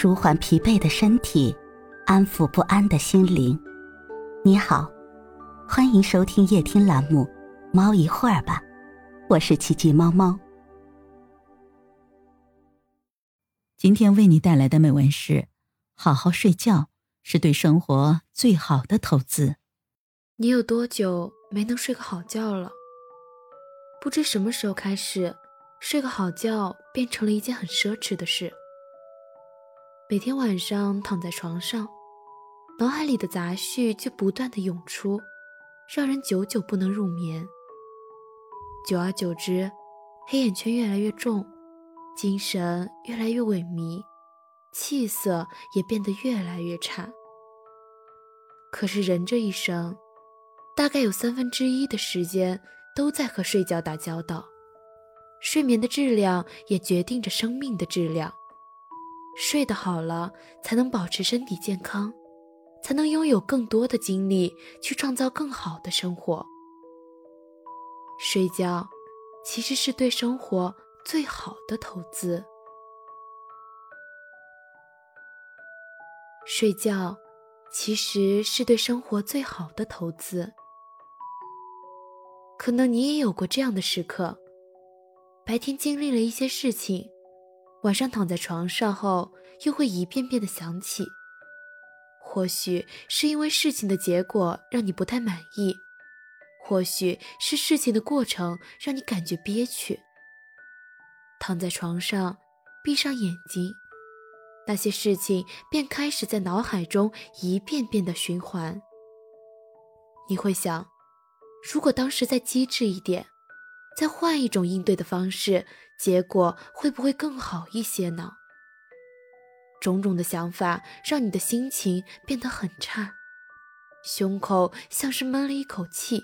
舒缓疲惫的身体，安抚不安的心灵。你好，欢迎收听夜听栏目《猫一会儿吧》，我是奇迹猫猫。今天为你带来的美文是：好好睡觉是对生活最好的投资。你有多久没能睡个好觉了？不知什么时候开始，睡个好觉变成了一件很奢侈的事。每天晚上躺在床上，脑海里的杂绪就不断的涌出，让人久久不能入眠。久而久之，黑眼圈越来越重，精神越来越萎靡，气色也变得越来越差。可是人这一生，大概有三分之一的时间都在和睡觉打交道，睡眠的质量也决定着生命的质量。睡得好了，才能保持身体健康，才能拥有更多的精力去创造更好的生活。睡觉其实是对生活最好的投资。睡觉其实是对生活最好的投资。可能你也有过这样的时刻：白天经历了一些事情。晚上躺在床上后，又会一遍遍的想起。或许是因为事情的结果让你不太满意，或许是事情的过程让你感觉憋屈。躺在床上，闭上眼睛，那些事情便开始在脑海中一遍遍的循环。你会想，如果当时再机智一点。再换一种应对的方式，结果会不会更好一些呢？种种的想法让你的心情变得很差，胸口像是闷了一口气，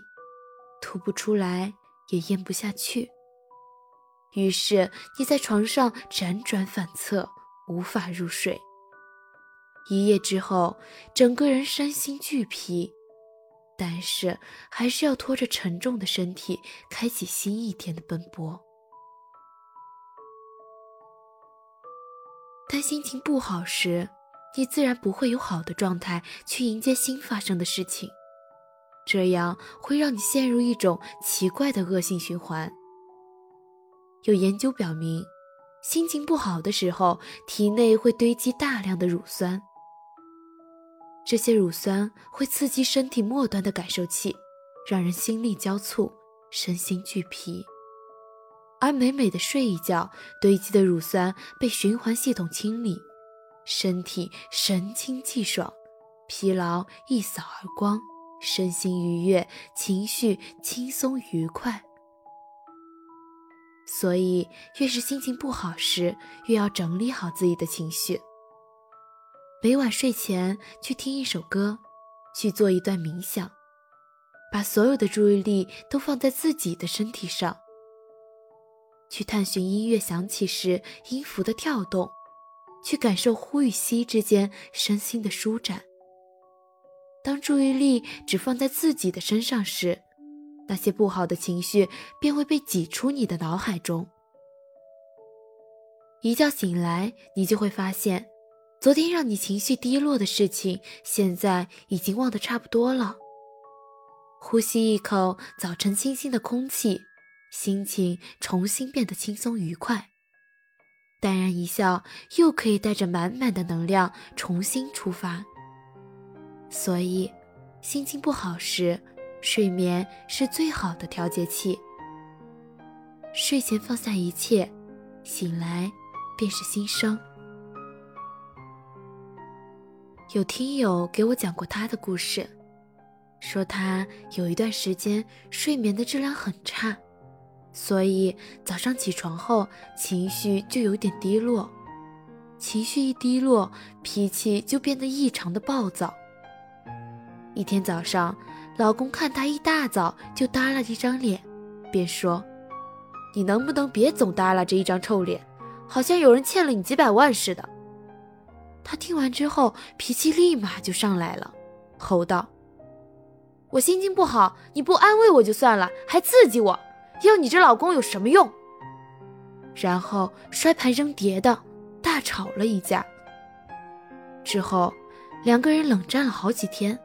吐不出来也咽不下去。于是你在床上辗转反侧，无法入睡。一夜之后，整个人身心俱疲。但是还是要拖着沉重的身体，开启新一天的奔波。但心情不好时，你自然不会有好的状态去迎接新发生的事情，这样会让你陷入一种奇怪的恶性循环。有研究表明，心情不好的时候，体内会堆积大量的乳酸。这些乳酸会刺激身体末端的感受器，让人心力交瘁、身心俱疲。而美美的睡一觉，堆积的乳酸被循环系统清理，身体神清气爽，疲劳一扫而光，身心愉悦，情绪轻松愉快。所以，越是心情不好时，越要整理好自己的情绪。每晚睡前去听一首歌，去做一段冥想，把所有的注意力都放在自己的身体上，去探寻音乐响起时音符的跳动，去感受呼与吸之间身心的舒展。当注意力只放在自己的身上时，那些不好的情绪便会被挤出你的脑海中。一觉醒来，你就会发现。昨天让你情绪低落的事情，现在已经忘得差不多了。呼吸一口早晨清新的空气，心情重新变得轻松愉快。淡然一笑，又可以带着满满的能量重新出发。所以，心情不好时，睡眠是最好的调节器。睡前放下一切，醒来便是新生。有听友给我讲过他的故事，说他有一段时间睡眠的质量很差，所以早上起床后情绪就有点低落，情绪一低落，脾气就变得异常的暴躁。一天早上，老公看他一大早就耷拉着一张脸，便说：“你能不能别总耷拉着一张臭脸，好像有人欠了你几百万似的。”他听完之后，脾气立马就上来了，吼道：“我心情不好，你不安慰我就算了，还刺激我，要你这老公有什么用？”然后摔盘扔碟的，大吵了一架。之后，两个人冷战了好几天，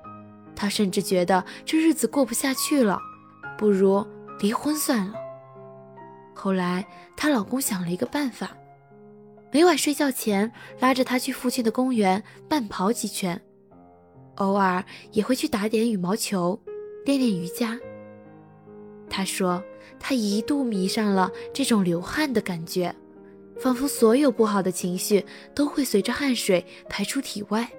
她甚至觉得这日子过不下去了，不如离婚算了。后来，她老公想了一个办法，每晚睡觉前拉着她去附近的公园慢跑几圈，偶尔也会去打点羽毛球，练练瑜伽。他说，他一度迷上了这种流汗的感觉，仿佛所有不好的情绪都会随着汗水排出体外。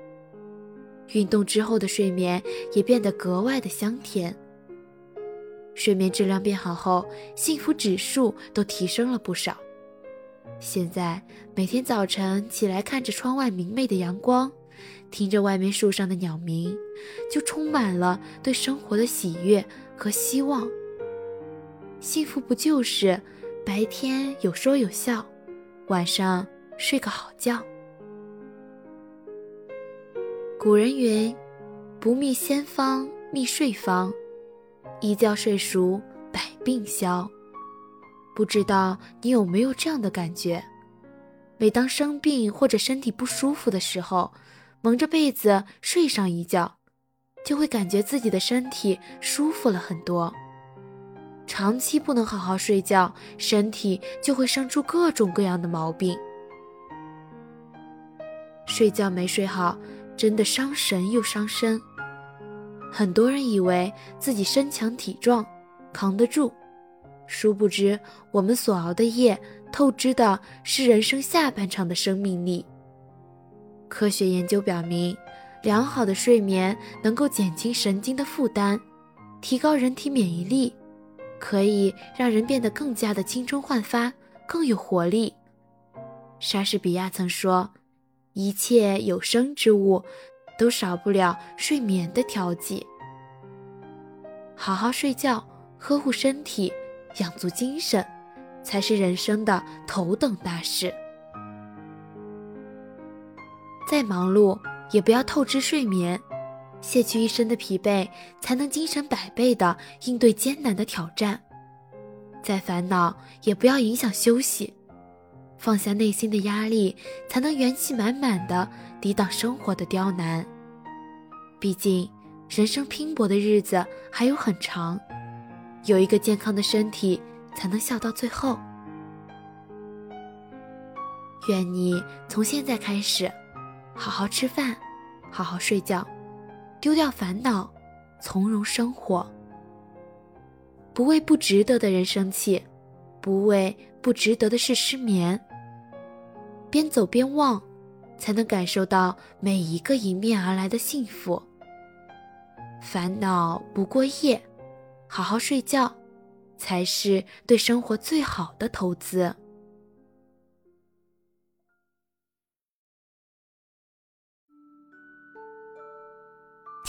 运动之后的睡眠也变得格外的香甜。睡眠质量变好后，幸福指数都提升了不少。现在每天早晨起来，看着窗外明媚的阳光，听着外面树上的鸟鸣，就充满了对生活的喜悦和希望。幸福不就是白天有说有笑，晚上睡个好觉？古人云：“不觅仙方，觅睡方。”一觉睡熟，百病消。不知道你有没有这样的感觉？每当生病或者身体不舒服的时候，蒙着被子睡上一觉，就会感觉自己的身体舒服了很多。长期不能好好睡觉，身体就会生出各种各样的毛病。睡觉没睡好，真的伤神又伤身。很多人以为自己身强体壮，扛得住，殊不知我们所熬的夜，透支的是人生下半场的生命力。科学研究表明，良好的睡眠能够减轻神经的负担，提高人体免疫力，可以让人变得更加的青春焕发，更有活力。莎士比亚曾说：“一切有生之物。”都少不了睡眠的调剂。好好睡觉，呵护身体，养足精神，才是人生的头等大事。再忙碌，也不要透支睡眠，卸去一身的疲惫，才能精神百倍的应对艰难的挑战。再烦恼，也不要影响休息，放下内心的压力，才能元气满满的。抵挡生活的刁难。毕竟，人生拼搏的日子还有很长，有一个健康的身体，才能笑到最后。愿你从现在开始，好好吃饭，好好睡觉，丢掉烦恼，从容生活。不为不值得的人生气，不为不值得的事失眠。边走边望。才能感受到每一个迎面而来的幸福。烦恼不过夜，好好睡觉，才是对生活最好的投资。